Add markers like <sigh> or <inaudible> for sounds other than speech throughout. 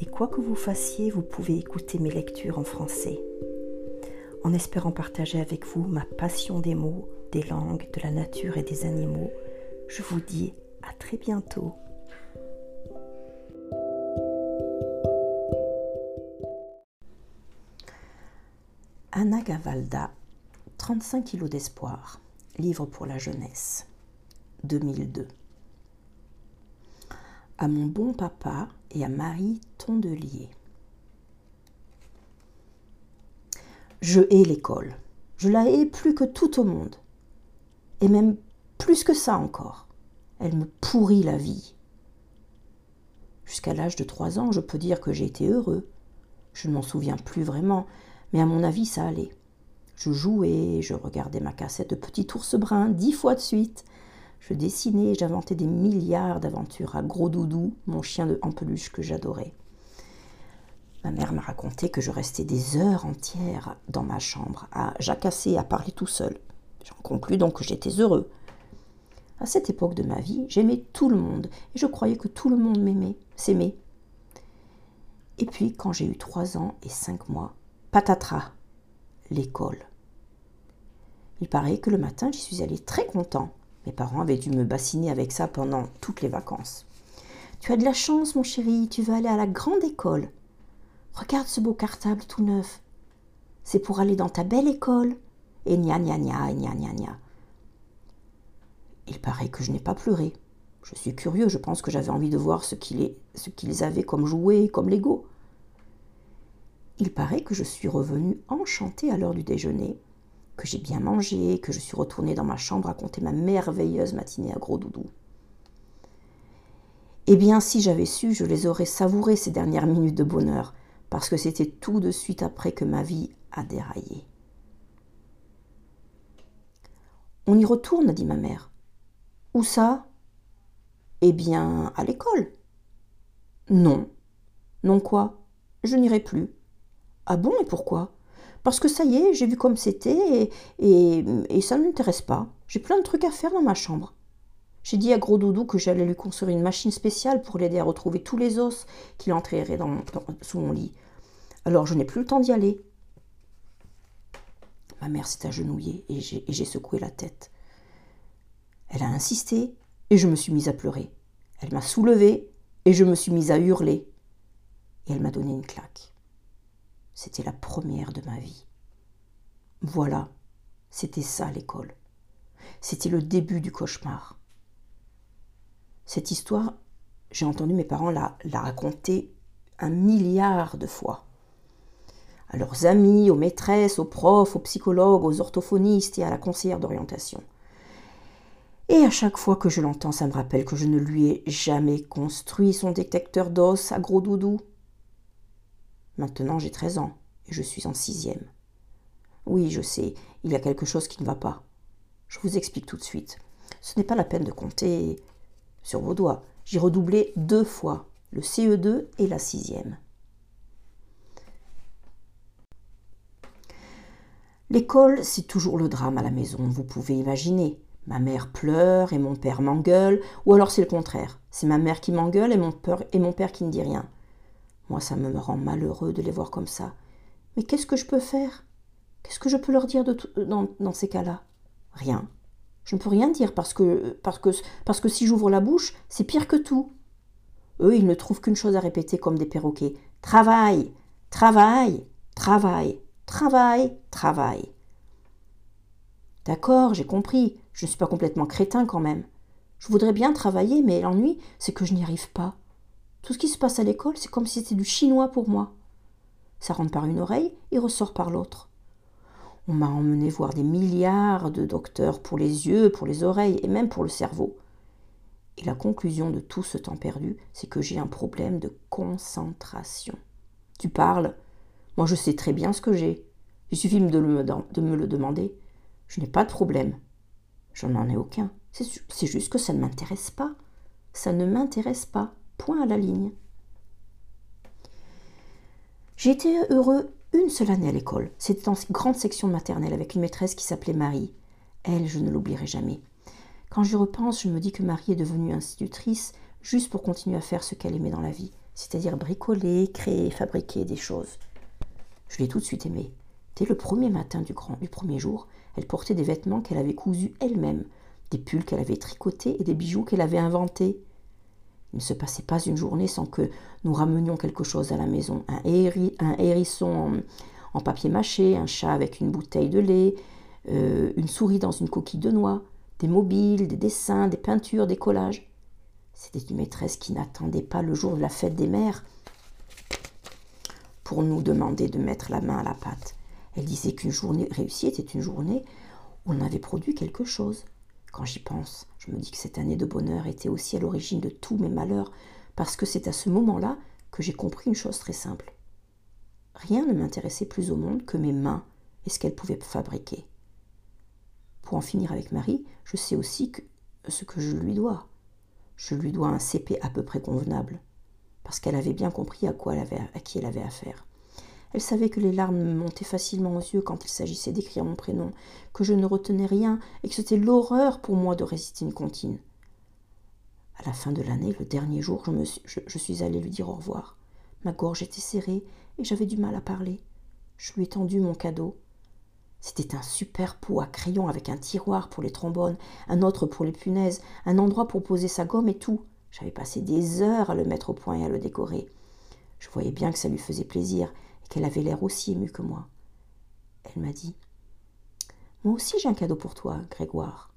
et quoi que vous fassiez, vous pouvez écouter mes lectures en français. En espérant partager avec vous ma passion des mots, des langues, de la nature et des animaux, je vous dis à très bientôt. Anna Gavalda, 35 kilos d'espoir, livre pour la jeunesse, 2002 à mon bon papa et à Marie Tondelier. Je hais l'école. Je la hais plus que tout au monde. Et même plus que ça encore. Elle me pourrit la vie. Jusqu'à l'âge de trois ans, je peux dire que j'ai été heureux. Je ne m'en souviens plus vraiment, mais à mon avis, ça allait. Je jouais, je regardais ma cassette de Petit ours brun dix fois de suite, je dessinais, j'inventais des milliards d'aventures à Gros Doudou, mon chien de en que j'adorais. Ma mère m'a raconté que je restais des heures entières dans ma chambre, à jacasser, à parler tout seul. J'en conclus donc que j'étais heureux. À cette époque de ma vie, j'aimais tout le monde et je croyais que tout le monde m'aimait, s'aimait. Et puis, quand j'ai eu trois ans et cinq mois, patatras, l'école. Il paraît que le matin, j'y suis allée très content. Mes parents avaient dû me bassiner avec ça pendant toutes les vacances. Tu as de la chance, mon chéri, tu vas aller à la grande école. Regarde ce beau cartable tout neuf. C'est pour aller dans ta belle école. Et gna gna gna, et gna gna gna. Il paraît que je n'ai pas pleuré. Je suis curieux, je pense que j'avais envie de voir ce qu'ils avaient comme jouet, comme Lego. Il paraît que je suis revenue enchantée à l'heure du déjeuner que j'ai bien mangé, que je suis retournée dans ma chambre à compter ma merveilleuse matinée à gros doudou. Eh bien, si j'avais su, je les aurais savourées ces dernières minutes de bonheur, parce que c'était tout de suite après que ma vie a déraillé. On y retourne, dit ma mère. Où ça? Eh bien, à l'école. Non. Non quoi? Je n'irai plus. Ah bon, et pourquoi? Parce que ça y est, j'ai vu comme c'était et, ça ne m'intéresse pas. J'ai plein de trucs à faire dans ma chambre. J'ai dit à Gros Doudou que j'allais lui construire une machine spéciale pour l'aider à retrouver tous les os qu'il entraînerait dans, sous mon lit. Alors je n'ai plus le temps d'y aller. Ma mère s'est agenouillée et j'ai secoué la tête. Elle a insisté et je me suis mise à pleurer. Elle m'a soulevée et je me suis mise à hurler. Et elle m'a donné une claque. C'était la première de ma vie. Voilà, c'était ça l'école. C'était le début du cauchemar. Cette histoire, j'ai entendu mes parents la, raconter un milliard de fois. À leurs amis, aux maîtresses, aux profs, aux psychologues, aux orthophonistes et à la conseillère d'orientation. Et à chaque fois que je l'entends, ça me rappelle que je ne lui ai jamais construit son détecteur d'os à gros doudou. Maintenant, j'ai 13 ans et je suis en sixième. Oui, je sais, il y a quelque chose qui ne va pas. Je vous explique tout de suite. Ce n'est pas la peine de compter sur vos doigts. J'ai redoublé deux fois, le CE2 et la sixième. L'école, c'est toujours le drame à la maison, vous pouvez imaginer. Ma mère pleure et mon père m'engueule, ou alors c'est le contraire. C'est ma mère qui m'engueule et mon, père, et mon père qui ne dit rien. Moi, ça me rend malheureux de les voir comme ça. Mais qu'est-ce que je peux faire? Qu'est-ce que je peux leur dire dans, ces cas-là? Rien. Je ne peux rien dire parce que, parce que, parce que si j'ouvre la bouche, c'est pire que tout. Eux, ils ne trouvent qu'une chose à répéter comme des perroquets. Travail, travail, travail, travail, travail. D'accord, j'ai compris. Je ne suis pas complètement crétin quand même. Je voudrais bien travailler, mais l'ennui, c'est que je n'y arrive pas. Tout ce qui se passe à l'école, c'est comme si c'était du chinois pour moi. Ça rentre par une oreille et ressort par l'autre. On m'a emmené voir des milliards de docteurs pour les yeux, pour les oreilles et même pour le cerveau. Et la conclusion de tout ce temps perdu, c'est que j'ai un problème de concentration. Tu parles? Moi, je sais très bien ce que j'ai. Il suffit de, me le demander. Je n'ai pas de problème. Je n'en ai aucun. C'est juste que ça ne m'intéresse pas. Ça ne m'intéresse pas. Point à la ligne. J'ai été heureux une seule année à l'école. C'était en grande section maternelle avec une maîtresse qui s'appelait Marie. Elle, je ne l'oublierai jamais. Quand j'y repense, je me dis que Marie est devenue institutrice juste pour continuer à faire ce qu'elle aimait dans la vie, c'est-à-dire bricoler, créer, fabriquer des choses. Je l'ai tout de suite aimée. Dès le premier matin du, grand, du premier jour, elle portait des vêtements qu'elle avait cousus elle-même, des pulls qu'elle avait tricotés et des bijoux qu'elle avait inventés. Il ne se passait pas une journée sans que nous ramenions quelque chose à la maison. Un, hérisson en, papier mâché, un chat avec une bouteille de lait, euh, une souris dans une coquille de noix, des mobiles, des dessins, des peintures, des collages. C'était une maîtresse qui n'attendait pas le jour de la fête des mères pour nous demander de mettre la main à la pâte. Elle disait qu'une journée réussie était une journée où on avait produit quelque chose. J'y pense, je me dis que cette année de bonheur était aussi à l'origine de tous mes malheurs, parce que c'est à ce moment-là que j'ai compris une chose très simple. Rien ne m'intéressait plus au monde que mes mains et ce qu'elles pouvaient fabriquer. Pour en finir avec Marie, je sais aussi ce que je lui dois. Je lui dois un CP à peu près convenable, parce qu'elle avait bien compris à, quoi à qui elle avait affaire. Elle savait que les larmes me montaient facilement aux yeux quand il s'agissait d'écrire mon prénom, que je ne retenais rien et que c'était l'horreur pour moi de réciter une comptine. À la fin de l'année, le dernier jour, je, suis, je, suis allée lui dire au revoir. Ma gorge était serrée et j'avais du mal à parler. Je lui ai tendu mon cadeau. C'était un super pot à crayon avec un tiroir pour les trombones, un autre pour les punaises, un endroit pour poser sa gomme et tout. J'avais passé des heures à le mettre au point et à le décorer. Je voyais bien que ça lui faisait plaisir qu'elle avait l'air aussi émue que moi. Elle m'a dit Moi aussi j'ai un cadeau pour toi, Grégoire.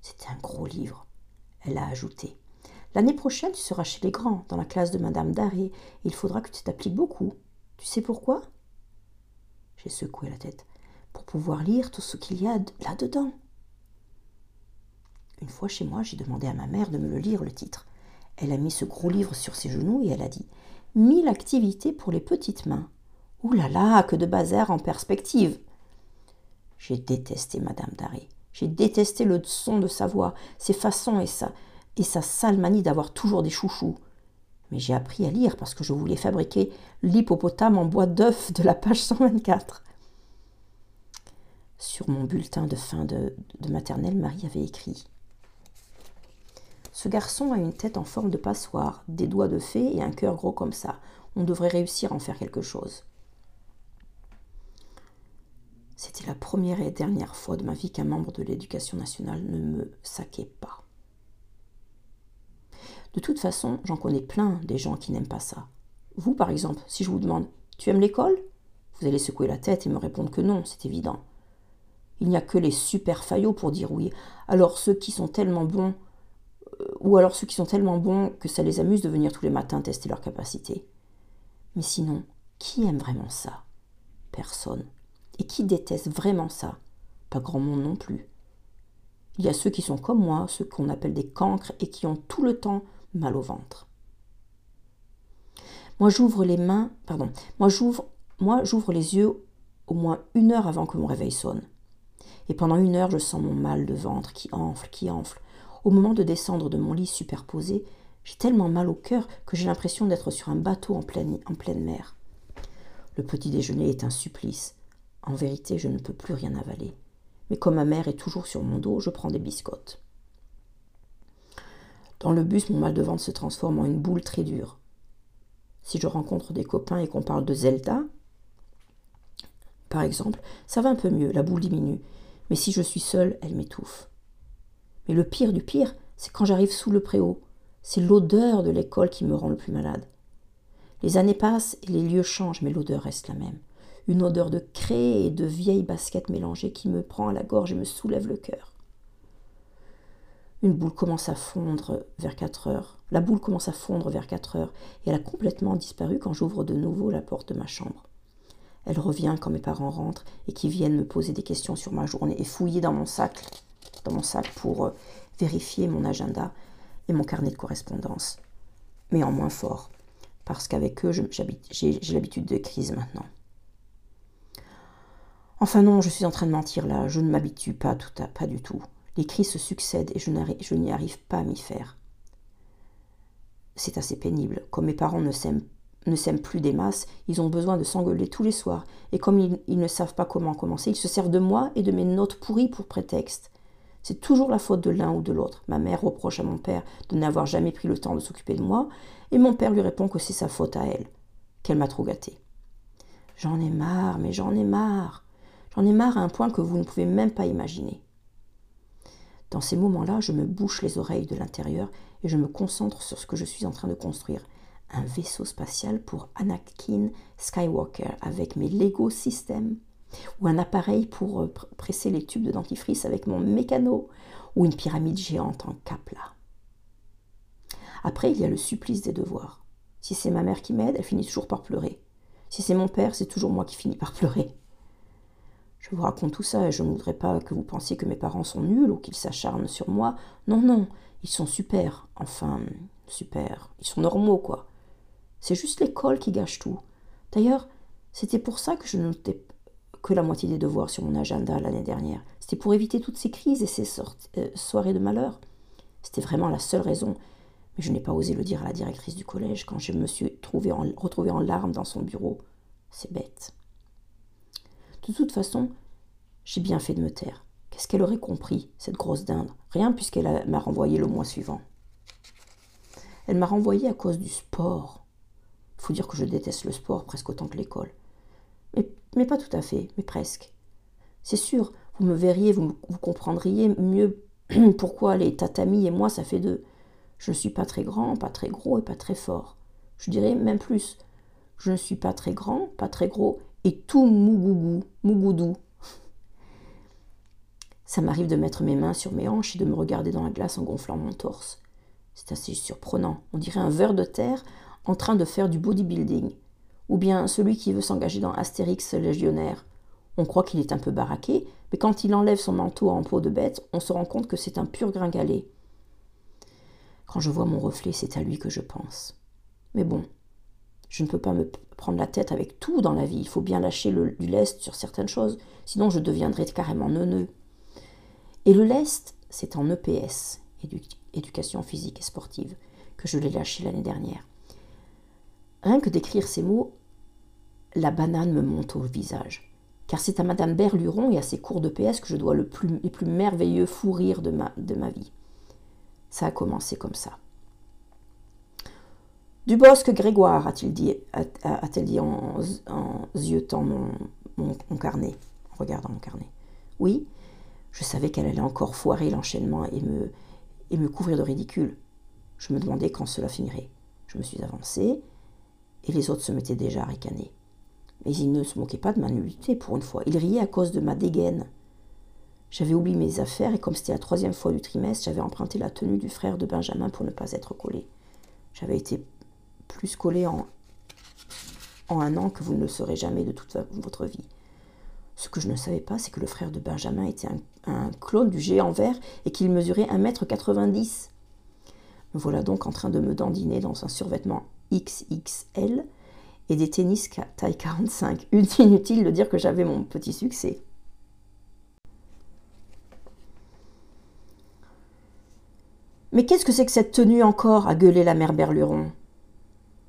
C'était un gros livre. Elle a ajouté L'année prochaine, tu seras chez les grands, dans la classe de Madame Daré, et il faudra que tu t'appliques beaucoup. Tu sais pourquoi? J'ai secoué la tête. Pour pouvoir lire tout ce qu'il y a là-dedans. Une fois chez moi, j'ai demandé à ma mère de me le lire, le titre. Elle a mis ce gros livre sur ses genoux et elle a dit Mille activités pour les petites mains. Ouh là là, que de bazar en perspective. J'ai détesté Madame Daré. J'ai détesté le son de sa voix, ses façons et sa, et sa sale manie d'avoir toujours des chouchous. Mais j'ai appris à lire parce que je voulais fabriquer l'hippopotame en bois d'œuf de la page 124. Sur mon bulletin de fin de, de maternelle, Marie avait écrit Ce garçon a une tête en forme de passoire, des doigts de fée et un cœur gros comme ça. On devrait réussir à en faire quelque chose. C'était la première et dernière fois de ma vie qu'un membre de l'éducation nationale ne me saquait pas. De toute façon, j'en connais plein des gens qui n'aiment pas ça. Vous, par exemple, si je vous demande Tu aimes l'école? Vous allez secouer la tête et me répondre que non, c'est évident. Il n'y a que les super faillots pour dire oui. Alors ceux qui sont tellement bons, euh, ou alors ceux qui sont tellement bons que ça les amuse de venir tous les matins tester leurs capacités. Mais sinon, qui aime vraiment ça? Personne. Et qui déteste vraiment ça? Pas grand monde non plus. Il y a ceux qui sont comme moi, ceux qu'on appelle des cancres et qui ont tout le temps mal au ventre. Moi j'ouvre les mains, pardon, moi j'ouvre, moi j'ouvre les yeux au moins une heure avant que mon réveil sonne. Et pendant une heure, je sens mon mal de ventre qui enfle, qui enfle. Au moment de descendre de mon lit superposé, j'ai tellement mal au cœur que j'ai l'impression d'être sur un bateau en pleine, en pleine mer. Le petit déjeuner est un supplice. En vérité, je ne peux plus rien avaler. Mais comme ma mère est toujours sur mon dos, je prends des biscottes. Dans le bus, mon mal de ventre se transforme en une boule très dure. Si je rencontre des copains et qu'on parle de Zelda, par exemple, ça va un peu mieux, la boule diminue. Mais si je suis seule, elle m'étouffe. Mais le pire du pire, c'est quand j'arrive sous le préau. C'est l'odeur de l'école qui me rend le plus malade. Les années passent et les lieux changent, mais l'odeur reste la même une odeur de craie et de vieilles baskets mélangées qui me prend à la gorge et me soulève le cœur. Une boule commence à fondre vers 4 heures. La boule commence à fondre vers 4 heures et elle a complètement disparu quand j'ouvre de nouveau la porte de ma chambre. Elle revient quand mes parents rentrent et qui viennent me poser des questions sur ma journée et fouiller dans mon sac, dans mon sac pour euh, vérifier mon agenda et mon carnet de correspondance. Mais en moins fort, parce qu'avec eux, j'ai l'habitude de crise maintenant. Enfin non, je suis en train de mentir là, je ne m'habitue pas, tout à, pas du tout. Les cris se succèdent et je n'y arrive pas à m'y faire. C'est assez pénible. Comme mes parents ne s'aiment plus des masses, ils ont besoin de s'engueuler tous les soirs, et comme ils, ils, ne savent pas comment commencer, ils se servent de moi et de mes notes pourries pour prétexte. C'est toujours la faute de l'un ou de l'autre. Ma mère reproche à mon père de n'avoir jamais pris le temps de s'occuper de moi, et mon père lui répond que c'est sa faute à elle, qu'elle m'a trop gâtée. J'en ai marre, mais j'en ai marre. J'en ai marre à un point que vous ne pouvez même pas imaginer. Dans ces moments-là, je me bouche les oreilles de l'intérieur et je me concentre sur ce que je suis en train de construire. Un vaisseau spatial pour Anakin Skywalker avec mes Lego Systems ou un appareil pour euh, presser les tubes de dentifrice avec mon mécano, ou une pyramide géante en capla. Après, il y a le supplice des devoirs. Si c'est ma mère qui m'aide, elle finit toujours par pleurer. Si c'est mon père, c'est toujours moi qui finis par pleurer. Je vous raconte tout ça et je ne voudrais pas que vous pensiez que mes parents sont nuls ou qu'ils s'acharnent sur moi. Non, non, ils sont super. Enfin, super. Ils sont normaux, quoi. C'est juste l'école qui gâche tout. D'ailleurs, c'était pour ça que je notais que la moitié des devoirs sur mon agenda l'année dernière. C'était pour éviter toutes ces crises et ces euh, soirées de malheur. C'était vraiment la seule raison. Mais je n'ai pas osé le dire à la directrice du collège quand je me suis retrouvée en larmes dans son bureau. C'est bête. De toute façon, j'ai bien fait de me taire. Qu'est-ce qu'elle aurait compris, cette grosse dinde? Rien puisqu'elle m'a renvoyé le mois suivant. Elle m'a renvoyé à cause du sport. Faut dire que je déteste le sport presque autant que l'école. Mais, mais, pas tout à fait, mais presque. C'est sûr, vous me verriez, vous, vous comprendriez mieux <clears throat> pourquoi les tatamis et moi, ça fait deux. Je ne suis pas très grand, pas très gros et pas très fort. Je dirais même plus. Je ne suis pas très grand, pas très gros et tout mougougou, mougoudou. Ça m'arrive de mettre mes mains sur mes hanches et de me regarder dans la glace en gonflant mon torse. C'est assez surprenant. On dirait un ver de terre en train de faire du bodybuilding ou bien celui qui veut s'engager dans Astérix légionnaire. On croit qu'il est un peu baraqué, mais quand il enlève son manteau en peau de bête, on se rend compte que c'est un pur gringalet. Quand je vois mon reflet, c'est à lui que je pense. Mais bon, je ne peux pas me prendre la tête avec tout dans la vie. Il faut bien lâcher du lest sur certaines choses, sinon je deviendrai carrément neuneux. Et le lest, c'est en EPS, éducation physique et sportive, que je l'ai lâché l'année dernière. Rien que d'écrire ces mots, la banane me monte au visage. Car c'est à Madame Berluron et à ses cours de PS que je dois le plus, les plus merveilleux fous rires de ma vie. Ça a commencé comme ça. Du bosque Grégoire, a-t-il dit, a-t-elle dit en, en mon, carnet, en regardant mon carnet. Oui, je savais qu'elle allait encore foirer l'enchaînement et me, et me couvrir de ridicule. Je me demandais quand cela finirait. Je me suis avancée, et les autres se mettaient déjà à ricaner. Mais ils ne se moquaient pas de ma nullité pour une fois. Ils riaient à cause de ma dégaine. J'avais oublié mes affaires et comme c'était la troisième fois du trimestre, j'avais emprunté la tenue du frère de Benjamin pour ne pas être collé. J'avais été plus collé en, un an que vous ne le serez jamais de toute votre vie. Ce que je ne savais pas, c'est que le frère de Benjamin était un, un clone du géant vert et qu'il mesurait 1m90. Me voilà donc en train de me dandiner dans un survêtement XXL et des tennis taille 45. <laughs> Inutile de dire que j'avais mon petit succès. Mais qu'est-ce que c'est que cette tenue encore a gueulé la mère Berluron?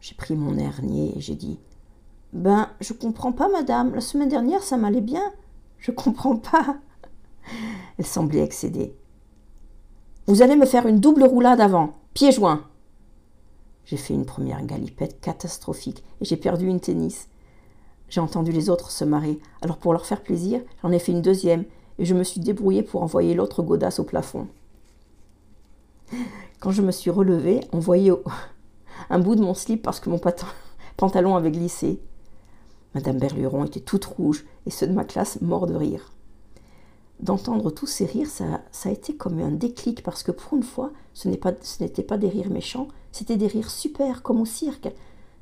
J'ai pris mon niais et j'ai dit Ben, je comprends pas, madame. La semaine dernière, ça m'allait bien. Je comprends pas. <laughs> Elle semblait excédée. Vous allez me faire une double roulade avant, pieds joints. J'ai fait une première galipette catastrophique et j'ai perdu une tennis. J'ai entendu les autres se marrer, alors pour leur faire plaisir, j'en ai fait une deuxième et je me suis débrouillée pour envoyer l'autre godasse au plafond. Quand je me suis relevée, on voyait un bout de mon slip parce que mon <laughs> pantalon avait glissé. Madame Berluron était toute rouge et ceux de ma classe morts de rire d'entendre tous ces rires, ça, ça, a été comme un déclic parce que pour une fois, ce n'était pas, pas, des rires méchants, c'était des rires super, comme au cirque.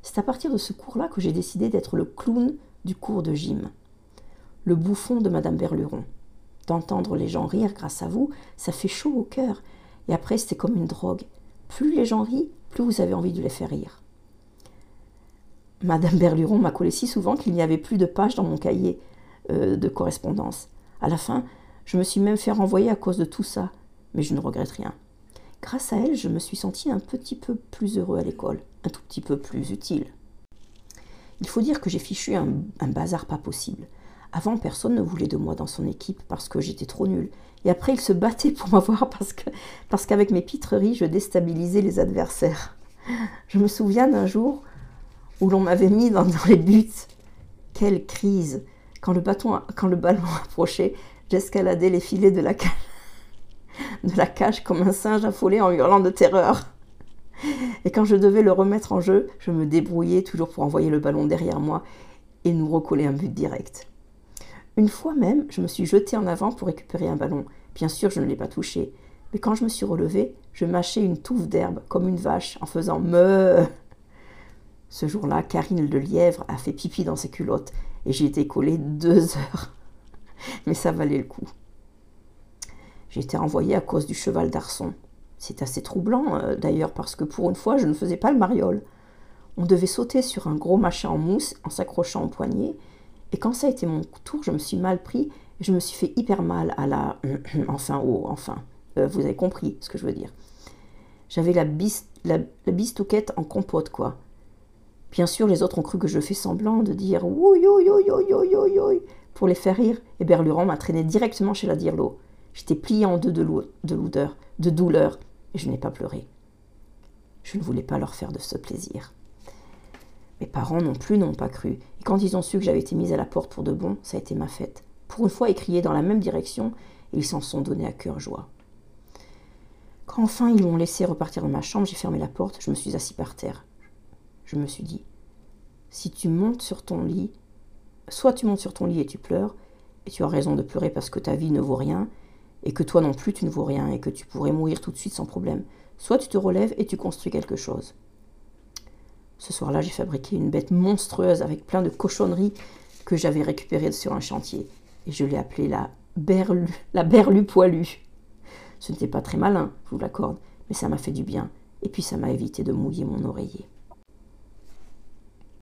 C'est à partir de ce cours-là que j'ai décidé d'être le clown du cours de gym, le bouffon de Madame Berluron. D'entendre les gens rire grâce à vous, ça fait chaud au cœur. Et après, c'était comme une drogue. Plus les gens rient, plus vous avez envie de les faire rire. Madame Berluron m'a collé si souvent qu'il n'y avait plus de pages dans mon cahier euh, de correspondance. À la fin, je me suis même fait renvoyer à cause de tout ça, mais je ne regrette rien. Grâce à elle, je me suis senti un petit peu plus heureux à l'école, un tout petit peu plus utile. Il faut dire que j'ai fichu un, bazar pas possible. Avant, personne ne voulait de moi dans son équipe parce que j'étais trop nulle. Et après, il se battait pour <laughs> m'avoir parce qu'avec mes pitreries, je déstabilisais les adversaires. Je me souviens d'un jour où l'on m'avait mis dans, les buts. Quelle crise quand le, ballon <laughs> approchait, j'escaladais les filets de la, de la cage comme un singe affolé en hurlant de terreur. Et quand je devais le remettre en jeu, je me débrouillais toujours pour envoyer le ballon derrière moi et nous recoller un but direct. Une fois même, je me suis jeté en avant pour récupérer un ballon. Bien sûr, je ne l'ai pas touché. Mais quand je me suis relevé, je mâchais une touffe d'herbe comme une vache en faisant me. Ce jour-là, Karine le lièvre a fait pipi dans ses culottes et j'ai été collée deux <laughs> heures. Mais ça valait le coup. J'ai été renvoyée à cause du cheval d'arçon. C'est assez troublant euh, d'ailleurs parce que pour une fois je ne faisais pas le mariole. On devait sauter sur un gros machin en mousse en s'accrochant au poignet. Et quand ça a été mon tour, je me suis mal pris et je me suis fait hyper mal à la. <clears throat> enfin, oh, enfin. Euh, vous avez compris ce que je veux dire. J'avais la, bis... la, bistouquette en compote, quoi. Bien sûr, les autres ont cru que je fais semblant de dire oui, oui, oui, pour les faire rire, et Berluran m'a traîné directement chez la Dirlo. J'étais plié en deux de, de, de douleur, et je n'ai pas pleuré. Je ne voulais pas leur faire de ce plaisir. Mes parents non plus n'ont pas cru, et quand ils ont su que j'avais été mise à la porte pour de bon, ça a été ma fête. Pour une fois, ils criaient dans la même direction, et ils s'en sont donnés à cœur joie. Quand enfin ils m'ont laissé repartir dans ma chambre, j'ai fermé la porte, je me suis assis par terre. Je me suis dit, si tu montes sur ton lit, soit tu montes sur ton lit et tu pleures, et tu as raison de pleurer parce que ta vie ne vaut rien, et que toi non plus tu ne vaux rien, et que tu pourrais mourir tout de suite sans problème, soit tu te relèves et tu construis quelque chose. Ce soir-là, j'ai fabriqué une bête monstrueuse avec plein de cochonneries que j'avais récupérées sur un chantier, et je l'ai appelée la berlu, la berlu poilue. Ce n'était pas très malin, je vous l'accorde, mais ça m'a fait du bien, et puis ça m'a évité de mouiller mon oreiller.